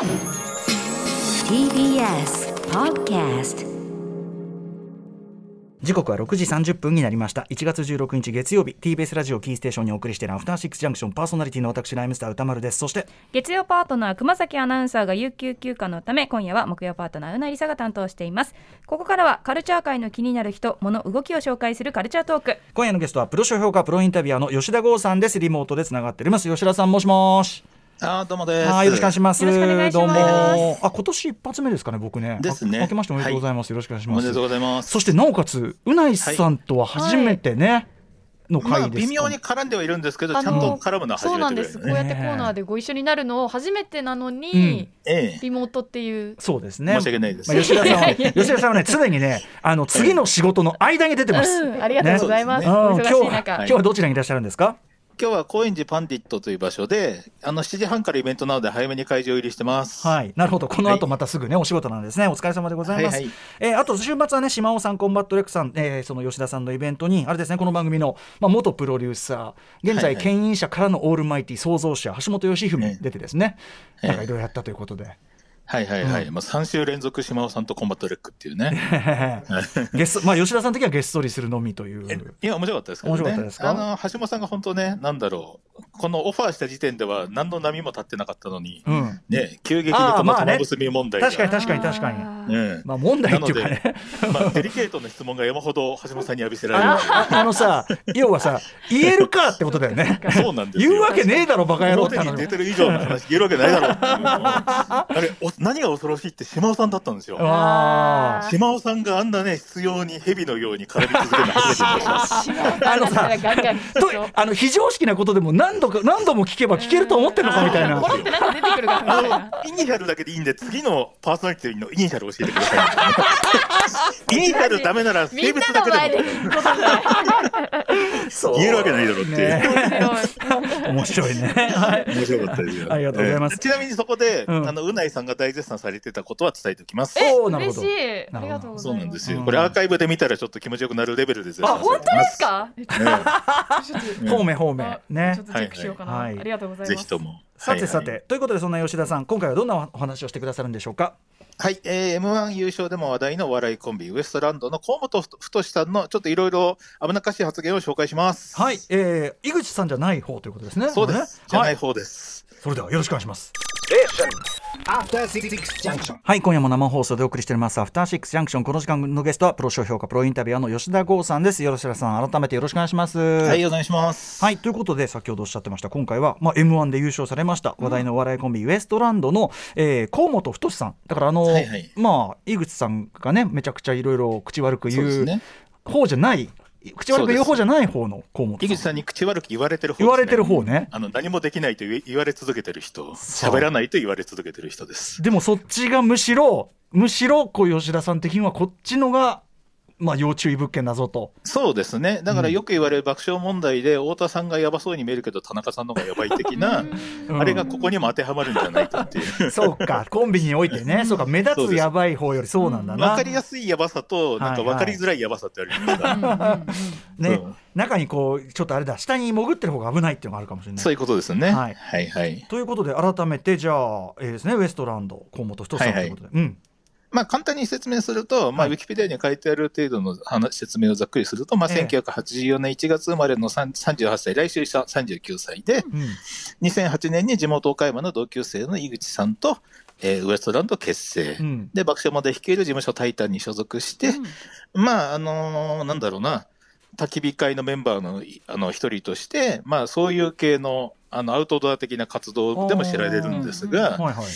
TBS Podcast 時刻は6時30分になりました。1月16日月曜日。TBS ラジオキーステーションにお送りしているアフターシックスジャンクションパーソナリティの私ライムスター歌丸です。そして月曜パートナー熊崎アナウンサーが有給休暇のため今夜は木曜パートナーうなりさが担当しています。ここからはカルチャー界の気になる人物動きを紹介するカルチャートーク。今夜のゲストはプロ書評価プロインタビュアーの吉田剛さんです。リモートでつながっております。吉田さんもしもしあーどうもです。はいよろしくお願いします。よろしくお願いします。どうも。あ今年一発目ですかね僕ねですね。あ明けましておめでとうございます、よろしくお願いします。おめでとうございます。そしてなおかつうないさんとは初めてね、のまあ回です微妙に絡んではいるんですけど、ちゃんと絡むのは初そうなめてぐらいね。んです。こうやってコーナーでご一緒になるの初めてなのに、ええ。リモートっていう。そうですね。申し訳ないです。まあ、吉田さんはね 吉田さんはね常にねあの次の仕事の間に出てます、うん。ありがとうございます、今日はどちらにいらっしゃるんですか？今日は高円寺 Pundit という場所で、あの7時半からイベントなので早めに会場入りしてます。はい、なるほど、この後またすぐね、お仕事なんですね。お疲れ様でございます。はいはいえーあと週末はね、しまおさん、コンバット Rec さん、えーその吉田さんのイベントに、あれですね、この番組の、まあ、元プロデューサー、現在、はいはい牽引者からのオールマイティ創造者、橋本吉史ええ出てですね、ええなんかいろいろやったということで。はいはいはい。うんまあ3週連続しまおさんとコンバット Rec っていうね。ゲスト、まあ、吉田さん的にはゲストリするのみという。えいや、面白かったですけどね。面白かったですか？あの、橋本さんが本当ね、なんだろう。このオファーした時点では何の波も立ってなかったのに、うん、ね、急激にこの玉結び問題が。確かに確かに確かに。うんまあ、問題っていうかね。まあ、デリケートな質問が山ほど橋本さんに浴びせられるあああのさ、要はさ、言えるかってことだよね。そうなんですよ。言うわけねえだろ、バカ野郎って話表に出てる以上の話言えるわけないだろう あれお何が恐ろしいって島尾さんだったんですよ。島尾さんがあんなね必要に蛇のように絡み続けるの初めて見ました。あのさあの非常識なことでも何度か何度も聞けば聞けると思ってるのかみたいなポ。ロってなんか出てくるかあのイニシャルだけでいいんで次のパーソナリティのイニシャル教えてください。イニシャルダメならみん性別なの前だけでも言えるわけないだろうっていう。ね面面白いね。はい面白かったですよ。ありがとうございますえーちなみにそこで、うんあのうないさんが大絶賛されてたことは伝えておきます。おーなるほど嬉しいありがとうござそいうますなんですよ。うんこれアーカイブで見たらちょっと気持ちよくなるレベルです。あ本当ですか？ね方面方面ねちょっ。とチェックしようかな、はいはいありがとうございますぜひとも。さてさはいはいてということでそんな吉田さん今回はどんなお話をしてくださるんでしょうか？はい、えー、M1 優勝でも話題のお笑いコンビ、ウエストランドの河本太さんのちょっといろいろ危なっかしい発言を紹介します。はい、えー、井口さんじゃない方ということですね。そうです。ねはい。じゃない方です。それではよろしくお願いします。はい今夜も生放送でお送りしておりますアフターシックスジャンクションこの時間のゲストはプロ書評価プロインタビュアーの吉田剛さんです。よろしくさん改めてよろしくお願いします。はい、お願いします。はいということで先ほどおっしゃってました今回は、まあ、m 1で優勝されました話題のお笑いコンビ、ウエストランドの、えー、河本太さん。だからあの、はいはい。まあ井口さんがねめちゃくちゃいろいろ口悪く言うね。方じゃない口悪く言う方じゃない方の河本井口さんに口悪く言われてる方です、ね。言われてる方ねあの、何もできないと言われ続けてる人。喋らないと言われ続けてる人です。でもそっちがむしろむしろこう吉田さん的にはこっちのがまあ要注意物件だぞと。そうですね。だからよく言われる爆笑問題で、太田さんがやばそうに見えるけど、田中さんの方がやばい的な、うん。あれがここにも当てはまるんじゃないかっていう。そうか。コンビにおいてね。そうか目立つやばい方よりそうなんだな。わかりやすいやばさと、なんかわかりづらいやばさってあるじゃないですか。うんうんうんね。中にこうちょっとあれだ。下に潜ってる方が危ないっていうのがあるかもしれない。そういうことですね。はい。はいはい。ということで改めてじゃあ、えーですね。ウエストランド河本太さんということで、うんまあ簡単に説明すると、まあはいウィキペディアに書いてある程度の話説明をざっくりすると、まあええ。1984年1月生まれの3 38歳、来週した39歳で、うん。2008年に地元岡山の同級生の井口さんと、えーウエストランド結成。うん。で、爆笑問題率いる事務所タイタンに所属して、まあ、あのーなんだろうな、焚き火会のメンバーのいあの一人として、まあ、そういう系のあのアウトドア的な活動でも知られるんですが、はいはい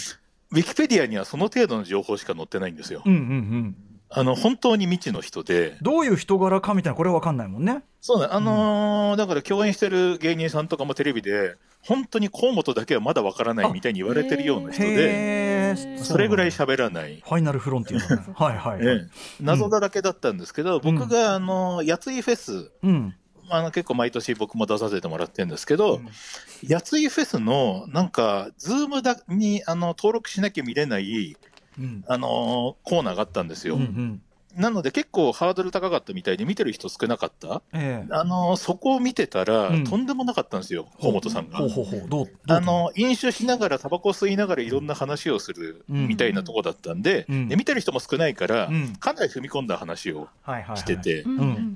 ウィキペディアにはその程度の情報しか載ってないんですよ。うんうんうん。あの本当に未知の人で、どういう人柄かみたいなこれは分かんないもんね。そうね、あのーだから共演してる芸人さんとかもテレビで、本当に河本だけはまだわからないみたいに言われてるような人で、それぐらい喋らない。ファイナルフロンティアだね。はいはい、ええ。謎だらけだったんですけど、僕があのやついフェス、うんあの結構毎年僕も出させてもらってるんですけど、やついフェスのなんか、 Zoom だにあの登録しなきゃ見れないうん。あのコーナーがあったんですよ。うんうんなので結構ハードル高かったみたいで見てる人少なかった？ええ。あの、そこを見てたら、うん。とんでもなかったんですよ、河本さんが。ほう。ほうほう。どう？どうあの、飲酒しながら、タバコ吸いながらいろんな話をするうん。みたいなとこだったんで、うん。で見てる人も少ないから、うん。かなり踏み込んだ話をはいはいはい。してて、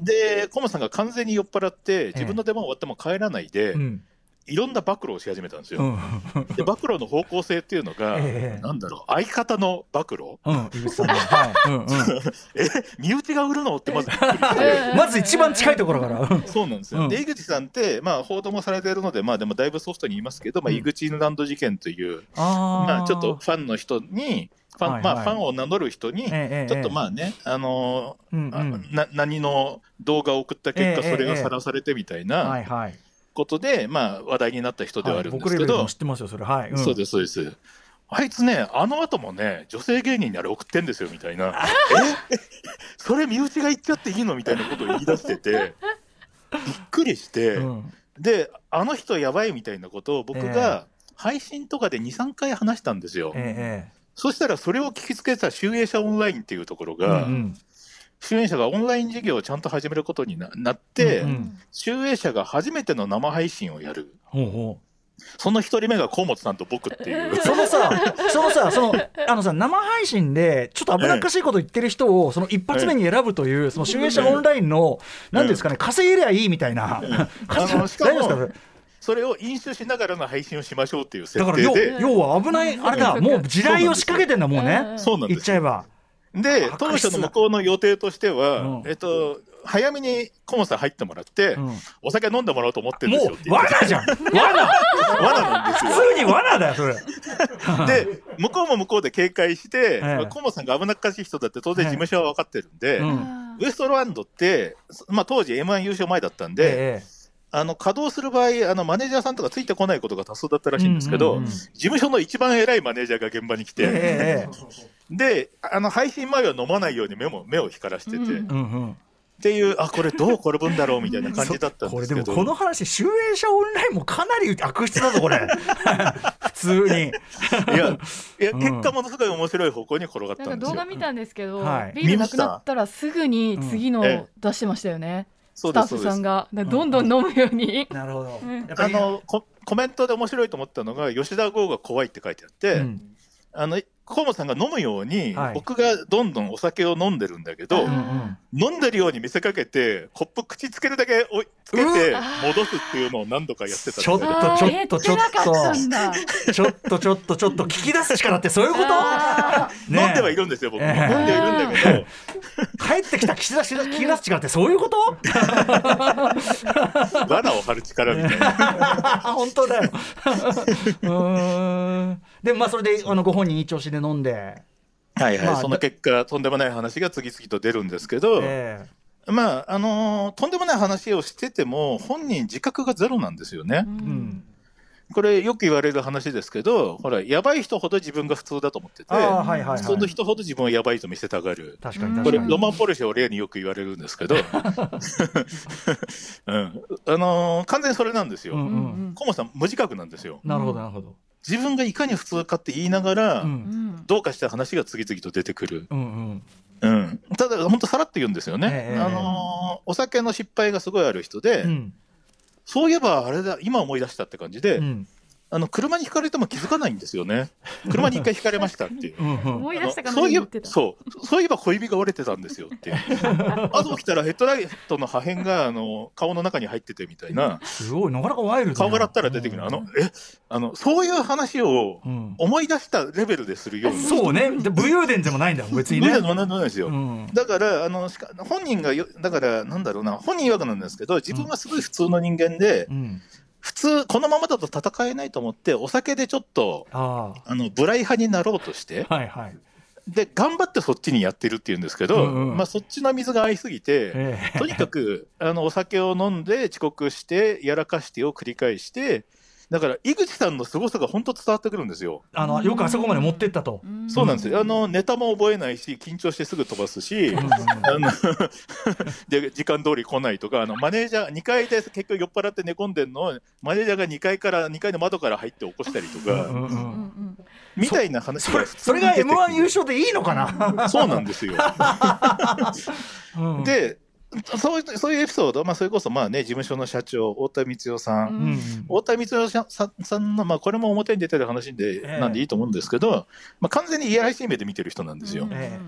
で、河本さんが完全に酔っ払って、自分の出番終わっても帰らないで、うんいろんな暴露をし始めたんですよ。うん。で、暴露の方向性っていうのが、ええ。なんだろう、相方の暴露？う え、身内が売るの？ってまず。まず一番近いところから。うんそうなんですよ。うん。で、井口さんって、まあ、報道もされているので、まあ、でもだいぶソフトに言いますけど、まあ、うん。井口犬ランド事件という、あまあ、ちょっとファンの人に、ファン、はいはい。まあ、ファンを名乗る人に、ええちょっとあまあね、あのうんーあうん。な何の動画を送った結果、ええそれがさらされてみたいはないはいことで、まあ、話題になった人ではあるんですけど。僕レベルでも知、ってますよそれ。はいそうです、そうです。あいつね、あの後もね、女性芸人にあれ送ってんですよみたいな、え、それ身内が言っちゃっていいの？みたいなことを言い出してて、びっくりして、うん。で、あの人やばいみたいなことを僕が配信とかで2、3回話したんですよ。ええそしたらそれを聞きつけた集英社オンラインっていうところええが、うん集英社がオンライン事業をちゃんと始めることにななって、うんうん。集英社が初めての生配信をやる。ほうほその一人目が河本さんと僕っていう。う。そのさそのさそのあのさ生配信でちょっと危なっかしいこと言ってる人をその一発目に選ぶというその集英社オンラインの何ですかね稼げりゃいいみたいな。あのしか大丈夫ですか？そもれそれを飲酒しながらの配信をしましょうっていう設だから要定で、要は危ないあれだもう地雷を仕掛けてんだもうね。言そうなんですっちゃえばで、当初の向こうの予定としては、うん。えっと、早めに河本さん入ってもらって、うん。お酒飲んでもらおうと思ってるんですよもう罠じゃん。罠。罠なんですよ。普通に罠だよそれ。で、向こうも向こうで警戒して、えまあ河本さんが危なっかしい人だって当然事務所は分かってるんで、うん。ウエストランドって、まあ、当時 M1 優勝前だったんで、ええあの稼働する場合あの、マネージャーさんとかついてこないことが多数だったらしいんですけど、事務所の一番偉いマネージャーが現場に来て、ええであの配信前は飲まないように目も目を光らしてて、うん。うんうんっていう、あこれどう転ぶんだろうみたいな感じだったんこですけど。れでもこの話集英社オンラインもかなり悪質だぞこれ。普通に。いや、いや、うん。結果ものすごい面白い方向に転がったんですよ。動画見たんですけど、はい。ビールなくなったらすぐに次の出してましたよね、スタッフ。さんが。どんどん飲むように。なるほど。あのコ、コメントで面白いと思ったのが、吉田剛が怖いって書いてあって、うん。あの、河本さんが飲むように、はい。僕がどんどんお酒を飲んでるんだけど、うんうん。飲んでるように見せかけて、コップ口つけるだけおいつけて戻すっていうのを何度かやってたちょっよとちょっとちょっとちょっとちょっとちょっと聞き出す力ってそういうこと飲んではいるんですよ、僕飲んではいるんだけど、帰ってきた聞き出す聞き出す力ってそういうこと罠を張る力みたいな。本当だようーんでもまあそれであのご本人一押しで飲んで。はいはい、まあその結果、とんでもない話が次々と出るんですけど、えまあ、あのーとんでもない話をしてても、本人自覚がゼロなんですよね。うん。これ、よく言われる話ですけど、ほら、やばい人ほど自分が普通だと思ってて、はいはいはい。普通の人ほど自分はやばいと見せたがる。確かにうんこれ、ロマン・ポルシェを例によく言われるんですけど、うん、あのー完全にそれなんですよ。うんうんうん。コモさん、無自覚なんですよ。なるほどなるほど自分がいかに普通かって言いながら、うん。うんどうかした話が次々と出てくる。うんうん。うん、ただ、本当さらって言うんですよね。ええ。あのーお酒の失敗がすごいある人で、うん。そういえばあれだ、今思い出したって感じで、うんあの車にひかれても気づかないんですよね。車に一回ひかれましたっていう。そういえば。そう。そういえば小指が折れてたんですよっていう。後起きたらヘッドライトの破片があの顔の中に入っててみたいな、すごい。なかなかワイルド顔洗ったら出てくる、あのえ？あのそういう話をうん。思い出したレベルでするような。そうね。で武勇伝でもないんだよ。別にね。無理だなんでもないですよ。うん。だからあのしか本人がよだからなんだろうな。本人曰くなんですけど自分はすごい普通の人間で、うん普通このままだと戦えないと思ってお酒でちょっとああ。のブライ派になろうとしてあはいはい。で頑張ってそっちにやってるっていうんですけど、うんうん。まあ、そっちの水が合いすぎて、ええ。とにかくあのお酒を飲んで遅刻してやらかしてを繰り返してだから井口さんの凄さが本当伝わってくるんですよ。あのよくあそこまで持ってったと。そうなんですよ。あのネタも覚えないし緊張してすぐ飛ばすし、あの で時間通り来ないとかあのマネージャー2階で結局酔っ払って寝込んでんのをマネージャーが2階から2階の窓から入って起こしたりとか、みたいな話それが普通それがに出てくる M1 優勝でいいのかな？そうなんですよ。うん、でそういうそういうエピソード、まあ、それこそまあ、ね、事務所の社長太田光代さん、うん。うん太田光代さんさんの、まあ、これも表に出てる話で、ええ。なんでいいと思うんですけど、まあ、完全にいやらしい目で見てる人なんですよ。え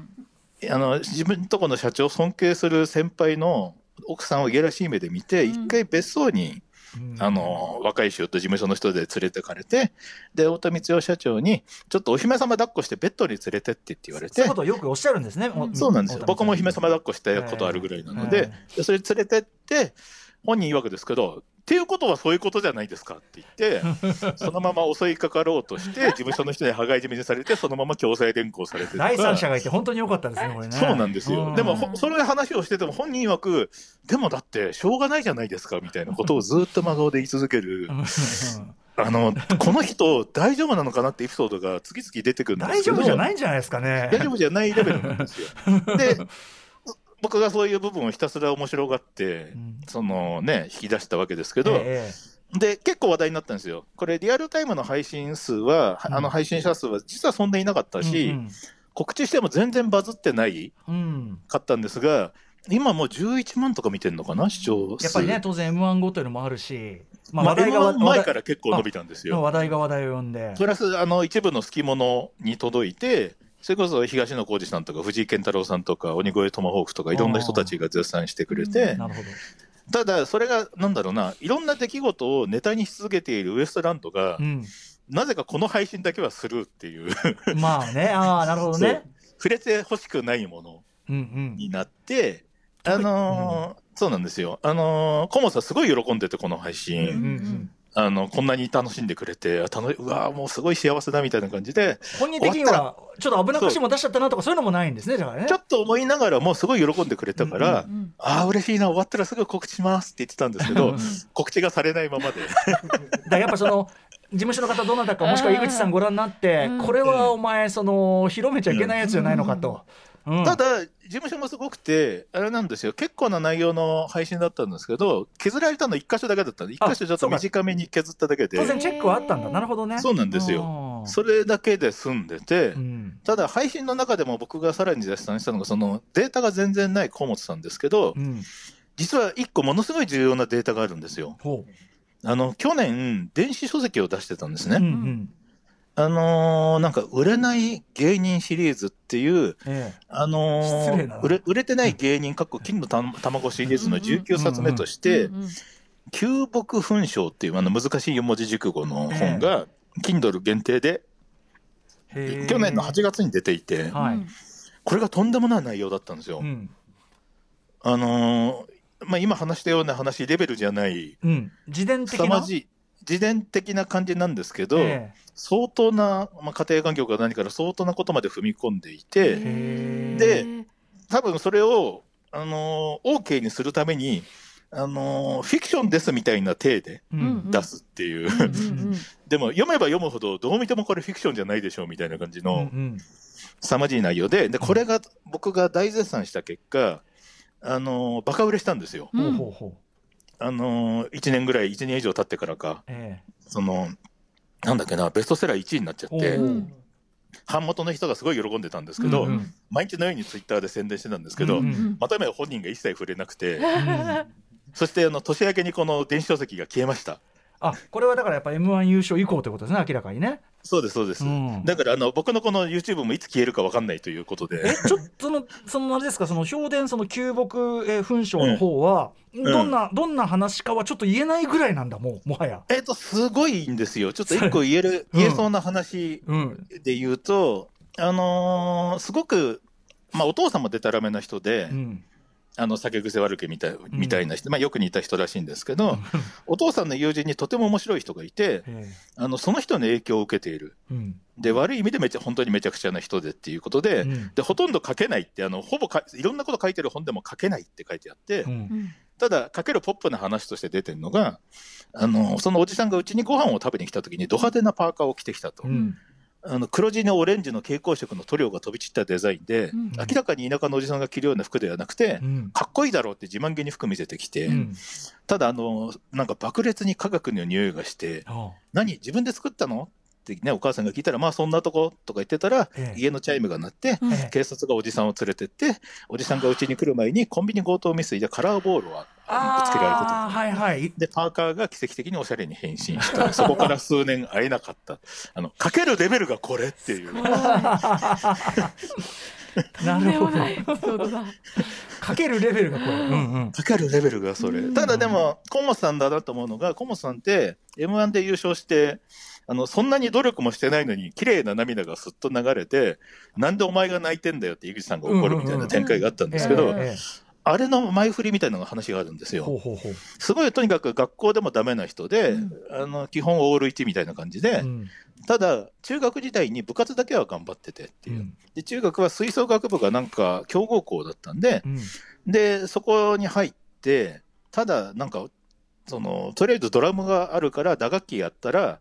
あの自分とこの社長を尊敬する先輩の奥さんをいやらしい目で見て、うん。一回別荘にうん。あの若い衆と事務所の人で連れてかれてで太田光代社長にちょっとお姫様抱っこしてベッドに連れてってって言われて。そういうことをよくおっしゃるんですね。うん。そうなんですよ。僕も姫様抱っこしたことあるぐらいなので,、でそれ連れてって本人曰くですけどっていうことはそういうことじゃないですかって言って そのまま襲いかかろうとして事務所の人に羽交い締めにされてそのまま強制連行されてとか第三者がいて本当に良かったですねこれね。そうなんですよ。うんでも、ほそれで話をしてても、本人曰く、でもだって、しょうがないじゃないですか、みたいなことをずっと真顔で言い続けるう、んあの、この人、大丈夫なのかなってエピソードが次々出てくるんですけど、大丈夫じゃないんじゃないですかね。大丈夫じゃないレベルなんですよ。で、僕がそういう部分をひたすら面白がってう、んそのね、引き出したわけですけど、えで、結構話題になったんですよ。これ、リアルタイムの配信数は、うんあの配信者数は実はそんなにいなかったえし、うん告知しても全然バズってないうんかったんですが、今もう11万とか見てるのかな、視聴数。やっぱりね当然 M1 後というのもあるし、まあ、まあ、話題が M1 前話から結構伸びたんですよ。話題が話題を呼んで。プラス、あの、一部の好き者に届いて、それこそ東野幸治さんとか藤井健太郎さんとか鬼越トマホークとかいろんな人たちが絶賛してくれて、なるほど。ただそれがなんだろうな、いろんな出来事をネタにし続けているウエストランドが、うん、なぜかこの配信だけはスルーっていう、まあね、ああ、なるほどね。触れてほしくないものうんうん。になって、あのーそうなんですよ。あのー、コモさんすごい喜んでて、この配信。うんうんあの、こんなに楽しんでくれて、あ楽うわーもうすごい幸せだみたいな感じで、本人的にはちょっと危なっかしいもん出しちゃったなとかそういうのもないんですね、だからね。ちょっと思いながらもすごい喜んでくれたから、うんうんああ、嬉しいな、終わったらすぐ告知しますって言ってたんですけど、告知がされないままで。だからやっぱその事務所の方どなたかもしくは井口さんご覧になって、うんこれはお前その広めちゃいけないやつじゃないのかと。うんただ、事務所もすごくて、あれなんですよ、結構な内容の配信だったんですけど、削られたの1箇所だけだったんで、1箇所ちょっと短めに削っただけで当、然チェックはあったんだ。なるほどね。そうなんですよ。よそれだけで済んでて、うんただ配信の中でも僕がさらに絶賛したのが、そのデータが全然ない河本さんですけどう、ん。実は1個ものすごい重要なデータがあるんですよ。ほあの、去年、電子書籍を出してたんですう。うんね。うん。あのーなんか売れない芸人シリーズっていう、えあのー売れ売れてない芸人、かっこ金のた卵シリーズの19冊目として、旧木粉章っていうあの難しい四文字熟語の本が、Kindle 限定で、え去年の8月に出ていて、はい。これがとんでもない内容だったんですよ。うん。あのーまあ、今話したような話レベルじゃない、うん。自伝的な？凄まじい、自伝的な感じなんですけど、え相当な、まあ、家庭環境か何から相当なことまで踏み込んでいて、で多分それを、あのー OK にするために、あのーフィクションですみたいな体で。出すっていう、うんうん でも読めば読むほどどう見てもこれフィクションじゃないでしょうみたいな感じうんのうん凄まじい内容で、でこれが僕が大絶賛した結果、あのーバカ売れしたんですよ。うんほうほうほう。あのー、1年ぐらい、1年以上経ってからか、えその、なんだっけな、ベストセラー1位になっちゃって、版元の人がすごい喜んでたんですけど、うんうん毎日のようにツイッターで宣伝してたんですけど、うんうんまため本人が一切触れなくて、うんそしてあの年明けにこの電子書籍が消えました。あこれはだからやっぱ M1 優勝以降ということですね、明らかにね。そうです、そうです。うんだからあの僕のこの YouTube もいつ消えるか分かんないということでえ、ちょっと その、そのあれですか、その評伝、その旧木、えー勲章の方は、んどんな、どんな話かはちょっと言えないぐらいなんだ、もう、もはや。えっと、すごいんですよ。ちょっと一個言える、うん言えそうな話うん。で言うと、あのーすごく、まあ、お父さんもでたらめな人で、うん。あの酒癖悪けみたいみたいな人、まあ、よく似た人らしいんですけど、お父さんの友人にとても面白い人がいて、えあのその人の影響を受けている。えうん。で、悪い意味でめちゃ本当にめちゃくちゃな人でっていうことで、うん。でほとんど書けないって、あのほぼかいろんなこと書いてる本でも書けないって書いてあって、うん。ただ、かけるポップな話として出てるのが、あのそのおじさんがうちにご飯を食べに来た時に、ド派手なパーカーを着てきたと。うんあの黒地にオレンジの蛍光色の塗料が飛び散ったデザインで、うん。明らかに田舎のおじさんが着るような服ではなくて、うん。かっこいいだろうって自慢げに服見せてきて、うん。ただあの、なんか爆裂に科学の匂いがして、あ何、自分で作ったの？ってね、お母さんが聞いたら、まあそんなとことか言ってたら、ええ。家のチャイムが鳴って、うん。ええ。警察がおじさんを連れてって、おじさんがうちに来る前にコンビニ強盗未遂でカラーボールをあのぶつけられてた。あーはいはいで、パーカーが奇跡的におしゃれに変身した。そこから数年会えなかった。あの、かけるレベルがこれっていう。なるほどかけるレベルがこれうんうんかけるレベルがそれ。ただでも、河本さんだなと思うのが、河本さんって M1 で優勝して、あの、そんなに努力もしてないのに、綺麗な涙がすっと流れて、なんでお前が泣いてんだよって井口さんが怒るみたいな展開があったんですけど、あれの前振りみたいなのが話があるんですよ。ほうほうほう。すごいとにかく学校でもダメな人で、うん。あの基本オール1みたいな感じで、うん。ただ中学時代に部活だけは頑張っててっていう、うん。で中学は吹奏楽部がなんか強豪校だったんでうん。でそこに入ってただなんかそのとりあえずドラムがあるから打楽器やったら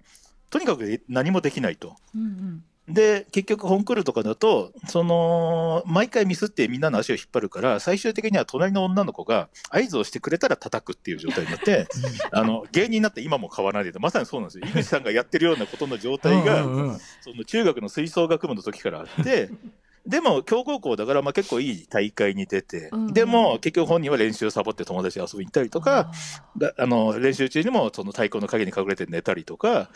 とにかく何もできないと。うんうんで結局コンクールとかだとその毎回ミスってみんなの足を引っ張るから最終的には隣の女の子が合図をしてくれたら叩くっていう状態になってあの芸人になって今も変わらないでまさにそうなんですよ。井口さんがやってるようなことの状態が、うんうんうん。その中学の吹奏楽部の時からあって でも強豪校だからまあ結構いい大会に出て、うんうん。でも結局本人は練習サボって友達と遊びに行ったりとかがあの練習中にもその太鼓の陰に隠れて寝たりとか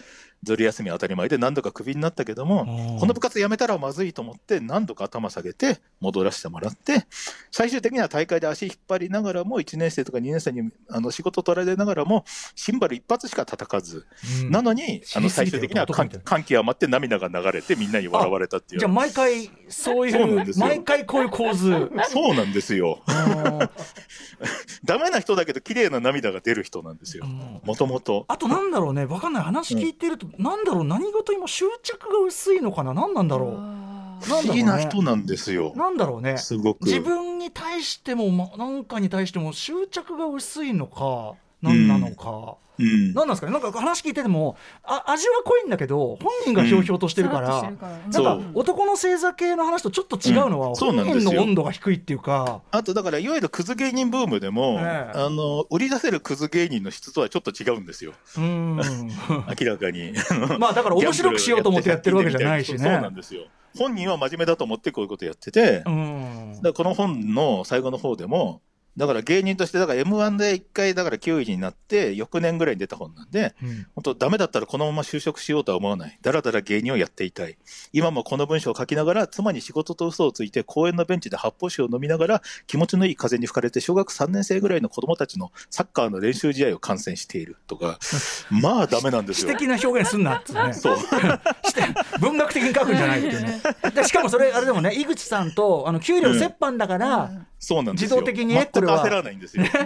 ずる休みは当たり前で何度かクビになったけども、うん。この部活やめたらまずいと思って何度か頭下げて戻らせてもらって最終的には大会で足引っ張りながらも1年生とか2年生にあの仕事取られながらもシンバル一発しか叩かず、うん。なのにあの最終的には感知りすぎてる感極まって涙が流れてみんなに笑われたっていう。じゃあ毎回そういうそうなんですよ。毎回こういう構図。そうなんですよ。うん。ダメな人だけど綺麗な涙が出る人なんですよ。うん。もともとあとなんだろうね。わかんない。話聞いてると、なんだろう何事にも執着が薄いのかな？何なんだろう？あー。なんだろうね。不思議な人なんですよ。なんだろうね。すごく。自分に対してもまなんかに対しても執着が薄いのか何なのか、うん。何なんですかね。なんか話聞いててもあ味は濃いんだけど本人がひょうひょうとしてるから、さらっとしてるからなんかそう。男の星座系の話とちょっと違うのは、うん。そう本なんですよ。人の温度が低いっていうか。あとだからいわゆるクズ芸人ブームでも、ええ。あの売り出せるクズ芸人の質とはちょっと違うんですよ。明らかに。まあだから面白くしようと思ってやってるわけじゃないしね。そうなんですよ。本人は真面目だと思ってこういうことやってて、うん。だこの本の最後の方でも、だから芸人として、だから M1 で一回、だから9位になって、翌年ぐらいに出た本なんで、うん本当、ダメだったらこのまま就職しようとは思わない。だらだら芸人をやっていたい。今もこの文章を書きながら、妻に仕事と嘘をついて、公園のベンチで発泡酒を飲みながら、気持ちのいい風に吹かれて、小学3年生ぐらいの子供たちのサッカーの練習試合を観戦しているとか、まあダメなんですよ。詩的な表現すんなってねそう。して文学的に書くんじゃないっていうね でしかもそれあれでもね井口さんとあの給料折半だから、そうなんですよ。自動的にねこれは焦らないんですよ。ちゃ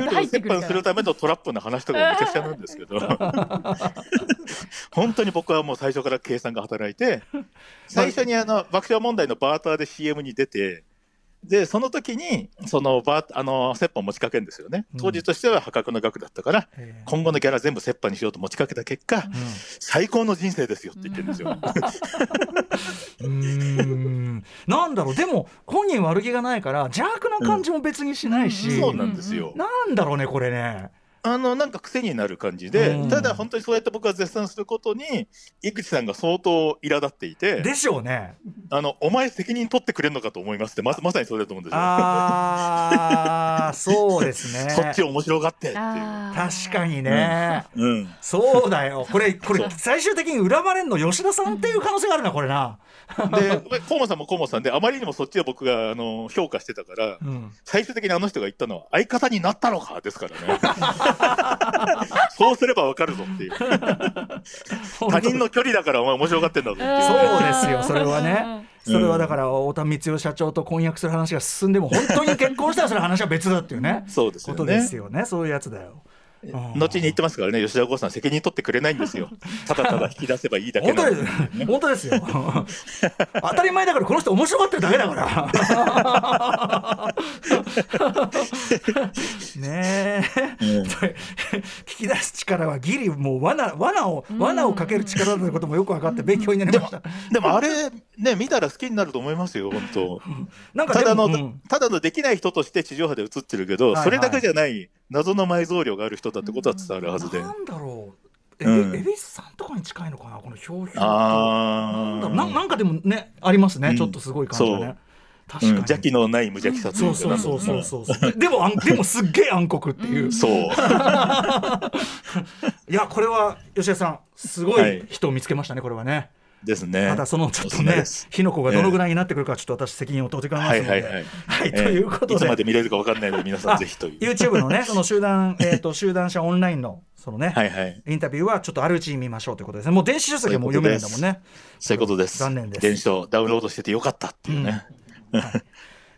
んと入ってくるから折半するためのトラップの話とかもめちゃくちゃなんですけど、本当に僕はもう最初から計算が働いて、最初にあの爆笑問題のバーターで CM に出て、で、その時に、そのバーあの折半持ちかけるんですよね。当時としては破格の額だったから、え今後のギャラ全部折半にしようと持ちかけた結果、ー最高の人生ですよって言ってるんですよ。うんなんだろう。でも本人悪気がないから邪悪な感じも別にしないし、そうなんですよ。なんだろうねこれね。あのなんか癖になる感じで、うん。ただ本当にそうやって僕は絶賛することに、井口さんが相当苛立っていて、でしょうね。あのお前、責任取ってくれるのかと思いますって、ままさにそれだと思うんですよ。ああ そうですね。そっち面白がってっていう。確かにね、うん、そうだよ。これこれ最終的に恨まれんの吉田さんっていう可能性があるなこれな、で、河野さんも河野さんで、あまりにもそっちを僕があの評価してたから、うん、最終的にあの人が言ったのは、相方になったのかですからね。そうすればわかるぞっていう。他人の距離だからお前面白がってんだぞっていう。そうですよそれはねうんそれはだから太田光代社長と婚約する話が進んでも本当に結婚したらそれ話は別だっていうねそうですよねことです。よねそういうやつだよ後に言ってますからね、吉田剛さん、責任取ってくれないんですよ。ただただ引き出せばいいだけ本当でなんです。す本当ですよ。当たり前だからこの人面白がってるだけだから。ねえ、聞き出す力はギリもう罠罠を罠をかける力だということもよく分かって勉強になりました。でもあれ、ね、見たら好きになると思いますよ、本当。なんかただの、うん。ただのできない人として地上波で映ってるけど、はいはい。それだけじゃない謎の埋蔵量がある人だってことは伝わるはずで。なんだろう。えうん。恵比寿さんとかに近いのかなこのひょうひょうとあー。なんだななんかでもねありますね、うん。ちょっとすごい感じがね。確かに、うん、邪気のない無邪気さといそうそうそうそうそう。そうでもあんでもすっげえ暗黒っていう、そう。いやこれは吉田さんすごはいい。人を見つけましたねこれはねですね。ただそのちょっとね火の粉がどのぐらいになってくるかちょっと私責任を取ってかますのではいはいはい。はいとええいうこといつまでで見れるかわかんないので、皆さん ぜひという。YouTube のねその集団 えっ、と集団者オンラインのそのね、はいはい。インタビューはちょっとあるうちに見ましょうということです。ねもう電子書籍はもう読めないんだもんね。そういうことです。残念です。電子書ダウンロードしててよかったっていうね。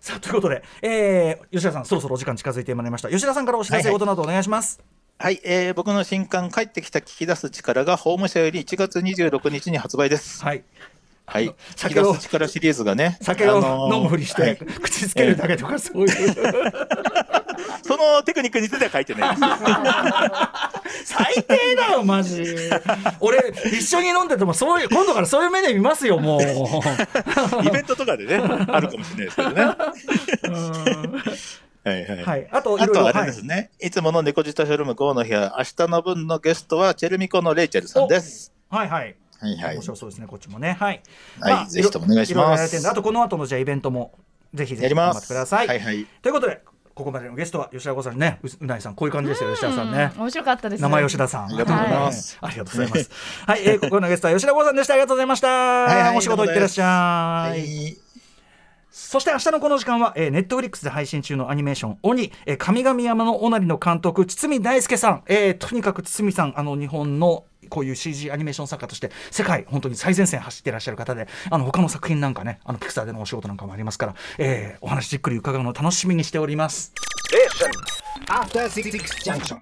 さあということで、えー吉田さんそろそろお時間近づいてまいりました。吉田さんからお知らせ事などお願いします、はい、えー僕の新刊、帰ってきた聞き出す力が、法務省より1月26日に発売です。はいはい。聞き酒す力シリーズがね。酒をあのー飲むふりして、はい口つけるだけとかそういう、そのテクニックについては書いてないです。最低だよマジ俺一緒に飲んでてもそういう今度からそういう目で見ますよもう イベントとかでね、あるかもしれないですけどね。はいはい。はいあといろいろあとあれはいですね、い、つもの猫舌ショールーム GO の部屋、明日の分のゲストはチェルミコのレイチェルさんです。はいはいはいはい面。白そうですねこっちもねはい、はいぜひともお願いしますあとこの後のじゃあイベントもぜひぜひやります。頑張ってください、はいはい。ということでここまでのゲストは吉田剛さんねううないさんこういう感じですよ吉田さんねうん面白かったです。生吉田さん。ありがとうございますはいありがとうございます。はい、えー、ここのゲストは吉田剛さんでした。ありがとうございました。いはいお仕事行ってらっしゃい。はい。そして明日のこの時間は、えー、ネットフリックスで配信中のアニメーション「鬼」えー、神々山のおなりの監督堤大輔さん、えー、とにかく堤さんあの日本のこういう CG アニメーション作家として世界本当に最前線走っていらっしゃる方であの他の作品なんかねあのピクサーでのお仕事なんかもありますから、えー、お話じっくり伺うのを楽しみにしております。After Six Junction.